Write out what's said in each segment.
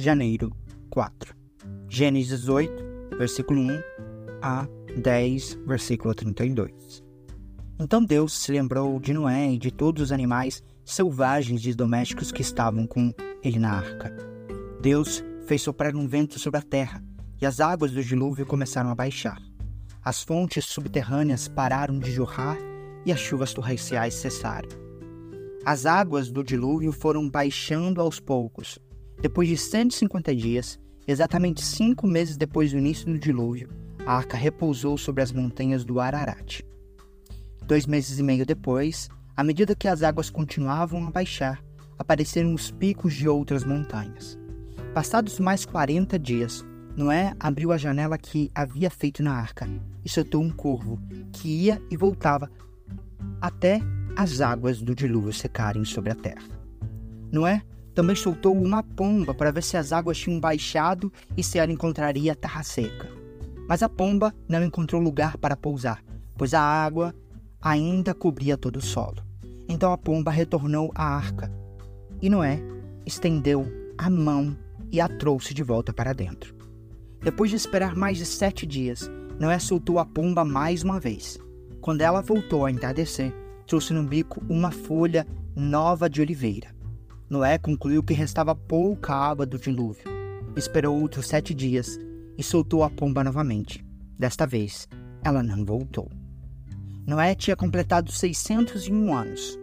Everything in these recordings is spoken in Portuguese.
janeiro 4. Gênesis 8, versículo 1 a 10, versículo 32. Então Deus se lembrou de Noé e de todos os animais selvagens e domésticos que estavam com ele na arca. Deus fez soprar um vento sobre a terra e as águas do dilúvio começaram a baixar. As fontes subterrâneas pararam de jorrar e as chuvas torrenciais cessaram. As águas do dilúvio foram baixando aos poucos. Depois de 150 dias, exatamente cinco meses depois do início do dilúvio, a arca repousou sobre as montanhas do Ararat. Dois meses e meio depois, à medida que as águas continuavam a baixar, apareceram os picos de outras montanhas. Passados mais 40 dias, Noé abriu a janela que havia feito na arca e soltou um corvo que ia e voltava até as águas do dilúvio secarem sobre a terra. Noé também soltou uma pomba para ver se as águas tinham baixado e se ela encontraria terra seca. Mas a pomba não encontrou lugar para pousar, pois a água ainda cobria todo o solo. Então a pomba retornou à arca e Noé estendeu a mão e a trouxe de volta para dentro. Depois de esperar mais de sete dias, Noé soltou a pomba mais uma vez. Quando ela voltou a entardecer, trouxe no bico uma folha nova de oliveira. Noé concluiu que restava pouca água do dilúvio. Esperou outros sete dias e soltou a pomba novamente. Desta vez, ela não voltou. Noé tinha completado 601 anos.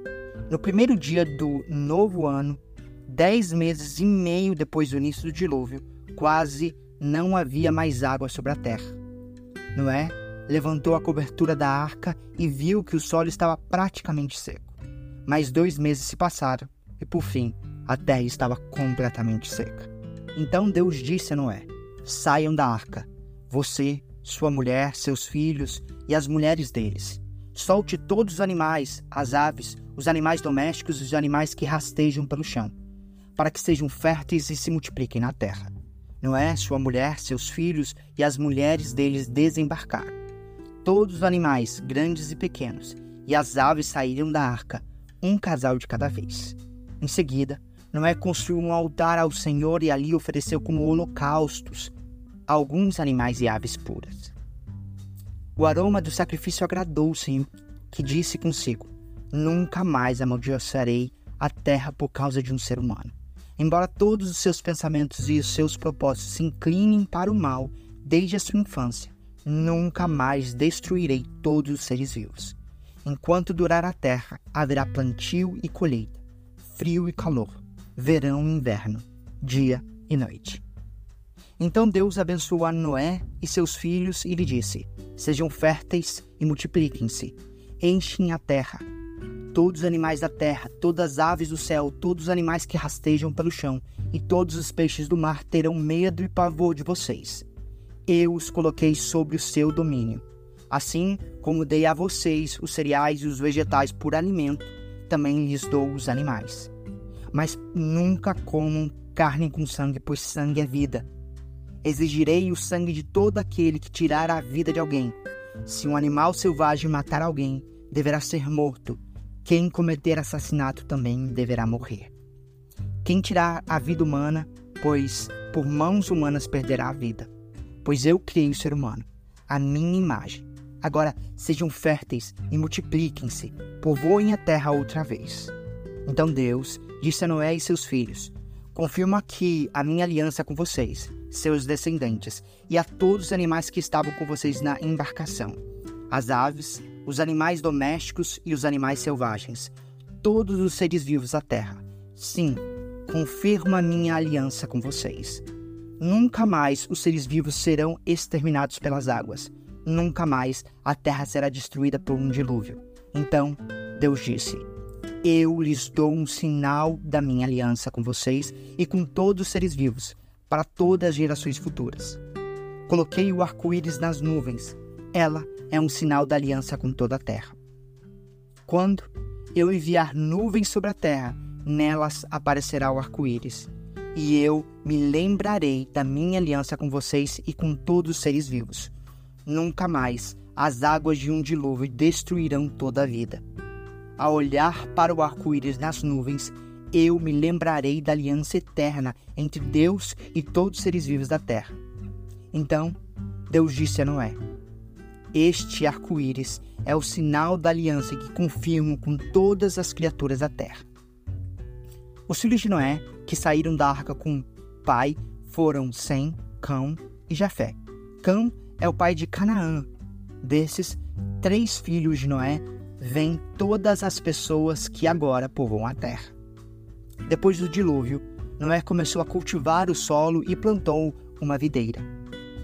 No primeiro dia do novo ano, dez meses e meio depois do início do dilúvio, quase não havia mais água sobre a terra. Noé levantou a cobertura da arca e viu que o solo estava praticamente seco. Mais dois meses se passaram e, por fim, a terra estava completamente seca. Então Deus disse a Noé: Saiam da arca, você, sua mulher, seus filhos e as mulheres deles. Solte todos os animais, as aves, os animais domésticos e os animais que rastejam pelo chão, para que sejam férteis e se multipliquem na terra. Noé, sua mulher, seus filhos e as mulheres deles desembarcaram. Todos os animais, grandes e pequenos, e as aves saíram da arca, um casal de cada vez. Em seguida, Noé construiu um altar ao Senhor e ali ofereceu como holocaustos alguns animais e aves puras. O aroma do sacrifício agradou o Senhor, que disse consigo: Nunca mais amaldiçoarei a terra por causa de um ser humano. Embora todos os seus pensamentos e os seus propósitos se inclinem para o mal desde a sua infância, nunca mais destruirei todos os seres vivos. Enquanto durar a terra, haverá plantio e colheita, frio e calor, verão e inverno, dia e noite. Então Deus abençoou a Noé e seus filhos e lhe disse: Sejam férteis e multipliquem-se, enchem a terra todos os animais da terra, todas as aves do céu, todos os animais que rastejam pelo chão, e todos os peixes do mar terão medo e pavor de vocês. Eu os coloquei sobre o seu domínio. Assim como dei a vocês os cereais e os vegetais por alimento, também lhes dou os animais. Mas nunca comam carne com sangue, pois sangue é vida. Exigirei o sangue de todo aquele que tirar a vida de alguém. Se um animal selvagem matar alguém, deverá ser morto quem cometer assassinato também deverá morrer. Quem tirar a vida humana, pois por mãos humanas perderá a vida. Pois eu criei o ser humano, a minha imagem. Agora sejam férteis e multipliquem-se, povoem a terra outra vez. Então Deus disse a Noé e seus filhos: Confirmo aqui a minha aliança com vocês, seus descendentes, e a todos os animais que estavam com vocês na embarcação: as aves, os animais domésticos e os animais selvagens, todos os seres vivos da terra. Sim, confirmo a minha aliança com vocês. Nunca mais os seres vivos serão exterminados pelas águas. Nunca mais a terra será destruída por um dilúvio. Então, Deus disse: Eu lhes dou um sinal da minha aliança com vocês e com todos os seres vivos, para todas as gerações futuras. Coloquei o arco-íris nas nuvens. Ela é um sinal da aliança com toda a terra. Quando eu enviar nuvens sobre a terra, nelas aparecerá o arco-íris, e eu me lembrarei da minha aliança com vocês e com todos os seres vivos. Nunca mais as águas de um dilúvio destruirão toda a vida. Ao olhar para o arco-íris nas nuvens, eu me lembrarei da aliança eterna entre Deus e todos os seres vivos da terra. Então, Deus disse a Noé: Este arco-íris é o sinal da aliança que confirmo com todas as criaturas da terra. Os filhos de Noé, que saíram da arca com o pai, foram Sem, Cão e Jafé. Cão é o pai de Canaã. Desses três filhos de Noé, vêm todas as pessoas que agora povoam a terra. Depois do dilúvio, Noé começou a cultivar o solo e plantou uma videira.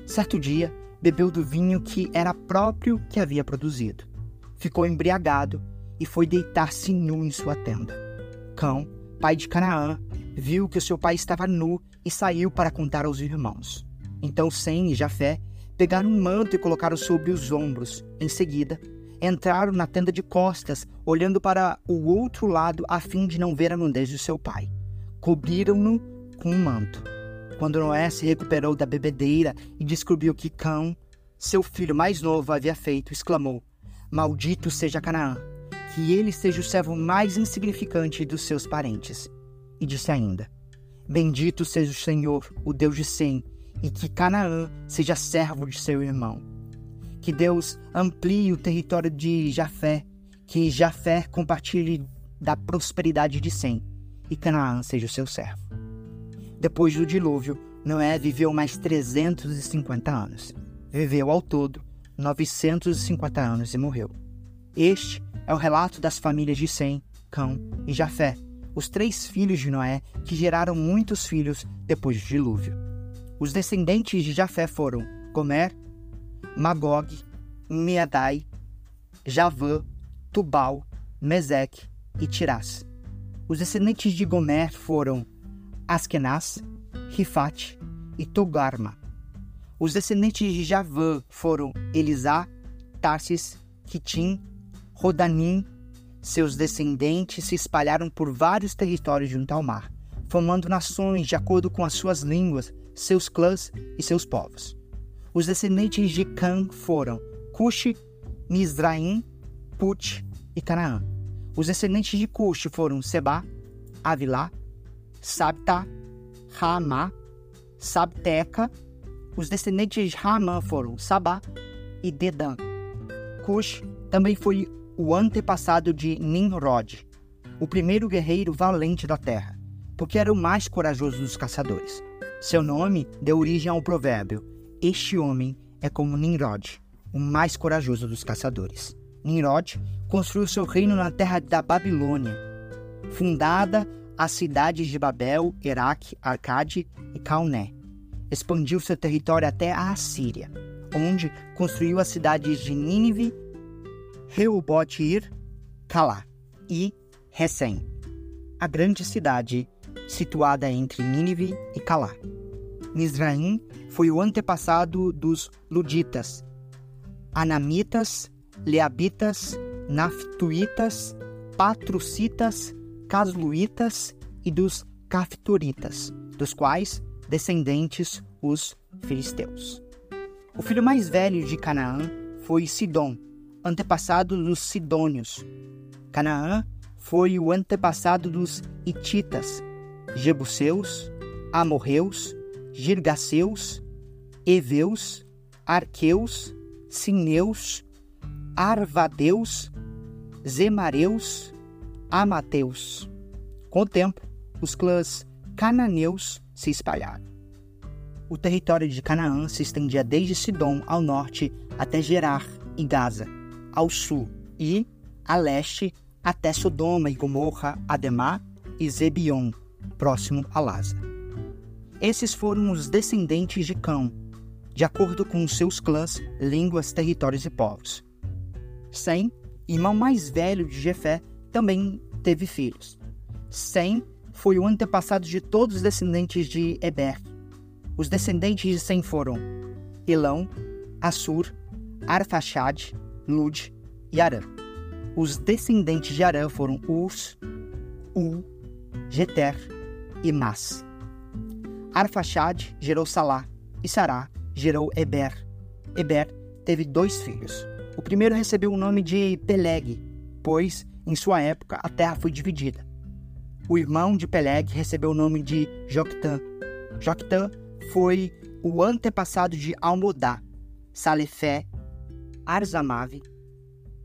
Certo dia, bebeu do vinho que era próprio que havia produzido. Ficou embriagado e foi deitar-se nu em sua tenda. Cão, pai de Canaã, viu que o seu pai estava nu e saiu para contar aos irmãos. Então Sem e Jafé pegaram um manto e colocaram sobre os ombros. Em seguida, entraram na tenda de costas, olhando para o outro lado a fim de não ver a nudez de seu pai. Cobriram-no com um manto. Quando Noé se recuperou da bebedeira e descobriu que Cão, seu filho mais novo, havia feito, exclamou: Maldito seja Canaã, que ele seja o servo mais insignificante dos seus parentes. E disse ainda: Bendito seja o Senhor, o Deus de Sem, e que Canaã seja servo de seu irmão que Deus amplie o território de Jafé, que Jafé compartilhe da prosperidade de Sem e Canaã seja o seu servo. Depois do dilúvio, Noé viveu mais 350 anos. Viveu ao todo 950 anos e morreu. Este é o relato das famílias de Sem, Cão e Jafé, os três filhos de Noé que geraram muitos filhos depois do dilúvio. Os descendentes de Jafé foram Gomer, Magog, Meadai, Javã, Tubal, Meseque e Tirás. Os descendentes de Gomer foram Askenaz, Rifat e Togarma. Os descendentes de Javã foram Elisá, Tarsis, Kitim, Rodanim. Seus descendentes se espalharam por vários territórios junto ao mar, formando nações de acordo com as suas línguas, seus clãs e seus povos. Os descendentes de Cã foram Cush, Mizraim, Put e Canaã. Os descendentes de Cush foram Seba, Avilá, Sabta, Ramá, Sabteca. Os descendentes de Ramã foram Sabá e Dedã. Cush também foi o antepassado de Nimrod, o primeiro guerreiro valente da terra, porque era o mais corajoso dos caçadores. Seu nome deu origem ao provérbio: este homem é como Nimrod, o mais corajoso dos caçadores. Nimrod construiu seu reino na terra da Babilônia. Fundada as cidades de Babel, Iraque, Arcade e Calné. Expandiu seu território até a Assíria, onde construiu as cidades de Nínive, Reobotir, Calá e Recém, a grande cidade situada entre Nínive e Calá. Mizraim foi o antepassado dos Luditas, Anamitas, Leabitas, Naftuitas, Patrucitas, Casluitas e dos Caftoritas, dos quais descendentes os filisteus. O filho mais velho de Canaã foi Sidom, antepassado dos Sidônios. Canaã foi o antepassado dos Hititas, Jebuseus, Amorreus, Girgaceus, Eveus, Arqueus, Sineus, Arvadeus, Zemareus, Amateus. Com o tempo, os clãs cananeus se espalharam. O território de Canaã se estendia desde Sidom ao norte até Gerar e Gaza, ao sul, e, a leste, até Sodoma e Gomorra, Ademá e Zebion, próximo a Laza. Esses foram os descendentes de Cão, de acordo com seus clãs, línguas, territórios e povos. Sem, irmão mais velho de Jefé, também teve filhos. Sem foi o antepassado de todos os descendentes de Eber. Os descendentes de Sem foram Elão, Assur, Arfaxad, Lud e Arã. Os descendentes de Arã foram Urs, U, Jeter e Mas. Arfaxad gerou Salá, e Sará gerou Eber. Eber teve dois filhos. O primeiro recebeu o nome de Peleg, pois, em sua época, a terra foi dividida. o irmão de Peleg, recebeu o nome de Joctã. Joctã foi o antepassado de Almodá, Salefé, Arzamave,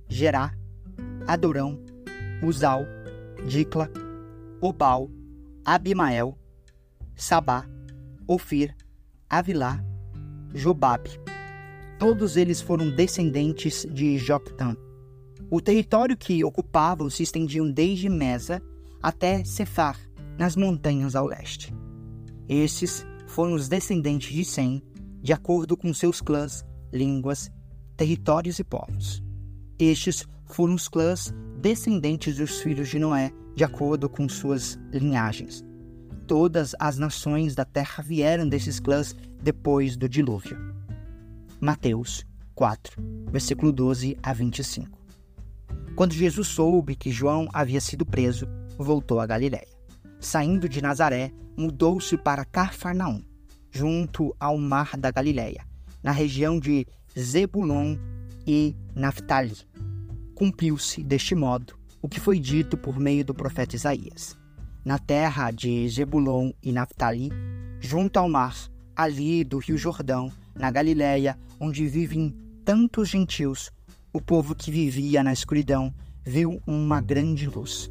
Gerá, Adorão, Uzal, Dicla, Obal, Abimael, Sabá, Ofir, Avilá, Jobabe. Todos eles foram descendentes de Joctã. O território que ocupavam se estendiam desde Mesa até Cefar, nas montanhas ao leste. Esses foram os descendentes de Sem, de acordo com seus clãs, línguas, territórios e povos. Estes foram os clãs descendentes dos filhos de Noé, de acordo com suas linhagens. Todas as nações da terra vieram desses clãs depois do dilúvio. Mateus 4, versículo 12 a 25. Quando Jesus soube que João havia sido preso, voltou a Galiléia. Saindo de Nazaré, mudou-se para Cafarnaum, junto ao mar da Galiléia, na região de Zebulon e Naphtali. Cumpriu-se deste modo o que foi dito por meio do profeta Isaías. Na terra de Zebulon e Naphtali, junto ao mar, ali do rio Jordão, na Galiléia, onde vivem tantos gentios, o povo que vivia na escuridão viu uma grande luz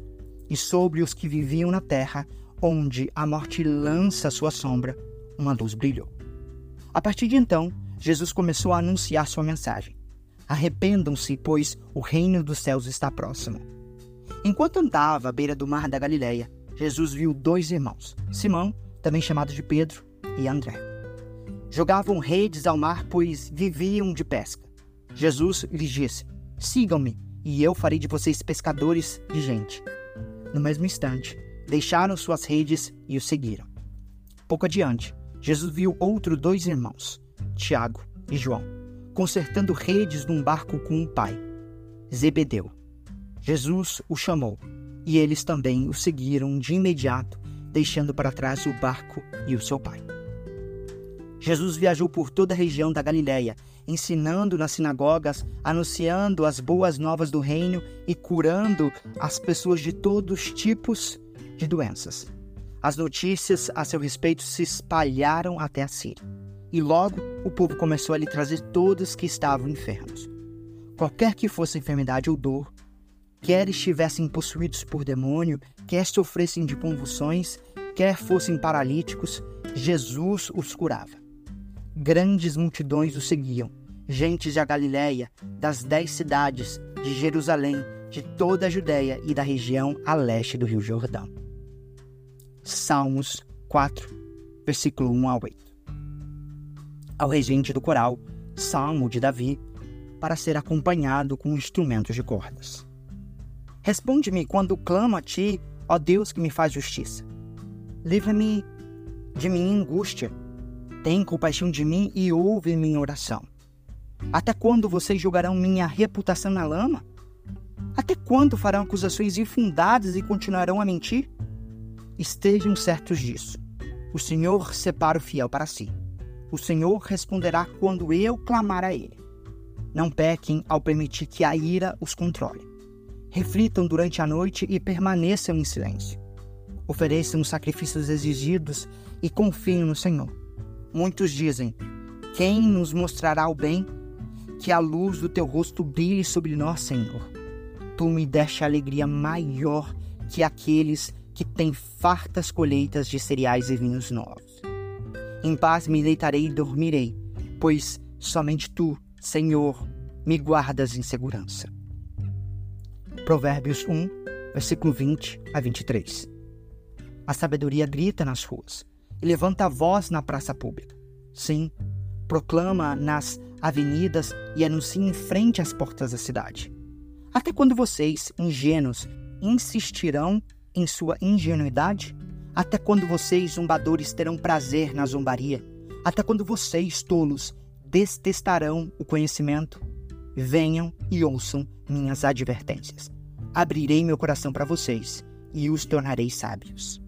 e sobre os que viviam na terra, onde a morte lança sua sombra, uma luz brilhou. A partir de então, Jesus começou a anunciar sua mensagem. Arrependam-se, pois o reino dos céus está próximo. Enquanto andava à beira do mar da Galileia, Jesus viu dois irmãos, Simão, também chamado de Pedro, e André. Jogavam redes ao mar, pois viviam de pesca. Jesus lhes disse: Sigam-me, e eu farei de vocês pescadores de gente. No mesmo instante, deixaram suas redes e o seguiram. Pouco adiante, Jesus viu outros dois irmãos, Tiago e João, consertando redes num barco com o pai, Zebedeu. Jesus o chamou e eles também o seguiram de imediato, deixando para trás o barco e o seu pai. Jesus viajou por toda a região da Galiléia, ensinando nas sinagogas, anunciando as boas novas do reino e curando as pessoas de todos os tipos de doenças. As notícias a seu respeito se espalharam até a Síria. E logo o povo começou a lhe trazer todos que estavam enfermos. Qualquer que fosse enfermidade ou dor, quer estivessem possuídos por demônio, quer sofressem de convulsões, quer fossem paralíticos, Jesus os curava grandes multidões o seguiam, gentes da Galiléia, das dez cidades, de Jerusalém, de toda a Judéia e da região a leste do Rio Jordão. Salmos 4, versículo 1 a 8. Ao regente do coral, Salmo de Davi, para ser acompanhado com instrumentos de cordas. Responde-me quando clamo a ti, ó Deus que me faz justiça. Livra-me de minha angústia tem compaixão de mim e ouve minha oração. Até quando vocês jogarão minha reputação na lama? Até quando farão acusações infundadas e continuarão a mentir? Estejam certos disso. O Senhor separa o fiel para si. O Senhor responderá quando eu clamar a Ele. Não pequem ao permitir que a ira os controle. Reflitam durante a noite e permaneçam em silêncio. Ofereçam os sacrifícios exigidos e confiem no Senhor. Muitos dizem: Quem nos mostrará o bem? Que a luz do teu rosto brilhe sobre nós, Senhor. Tu me deste alegria maior que aqueles que têm fartas colheitas de cereais e vinhos novos. Em paz me deitarei e dormirei, pois somente tu, Senhor, me guardas em segurança. Provérbios 1, versículo 20 a 23. A sabedoria grita nas ruas e levanta a voz na praça pública. Sim, proclama nas avenidas e anuncia em frente às portas da cidade. Até quando vocês, ingênuos, insistirão em sua ingenuidade? Até quando vocês, zombadores, terão prazer na zombaria? Até quando vocês, tolos, detestarão o conhecimento? Venham e ouçam minhas advertências. Abrirei meu coração para vocês e os tornarei sábios.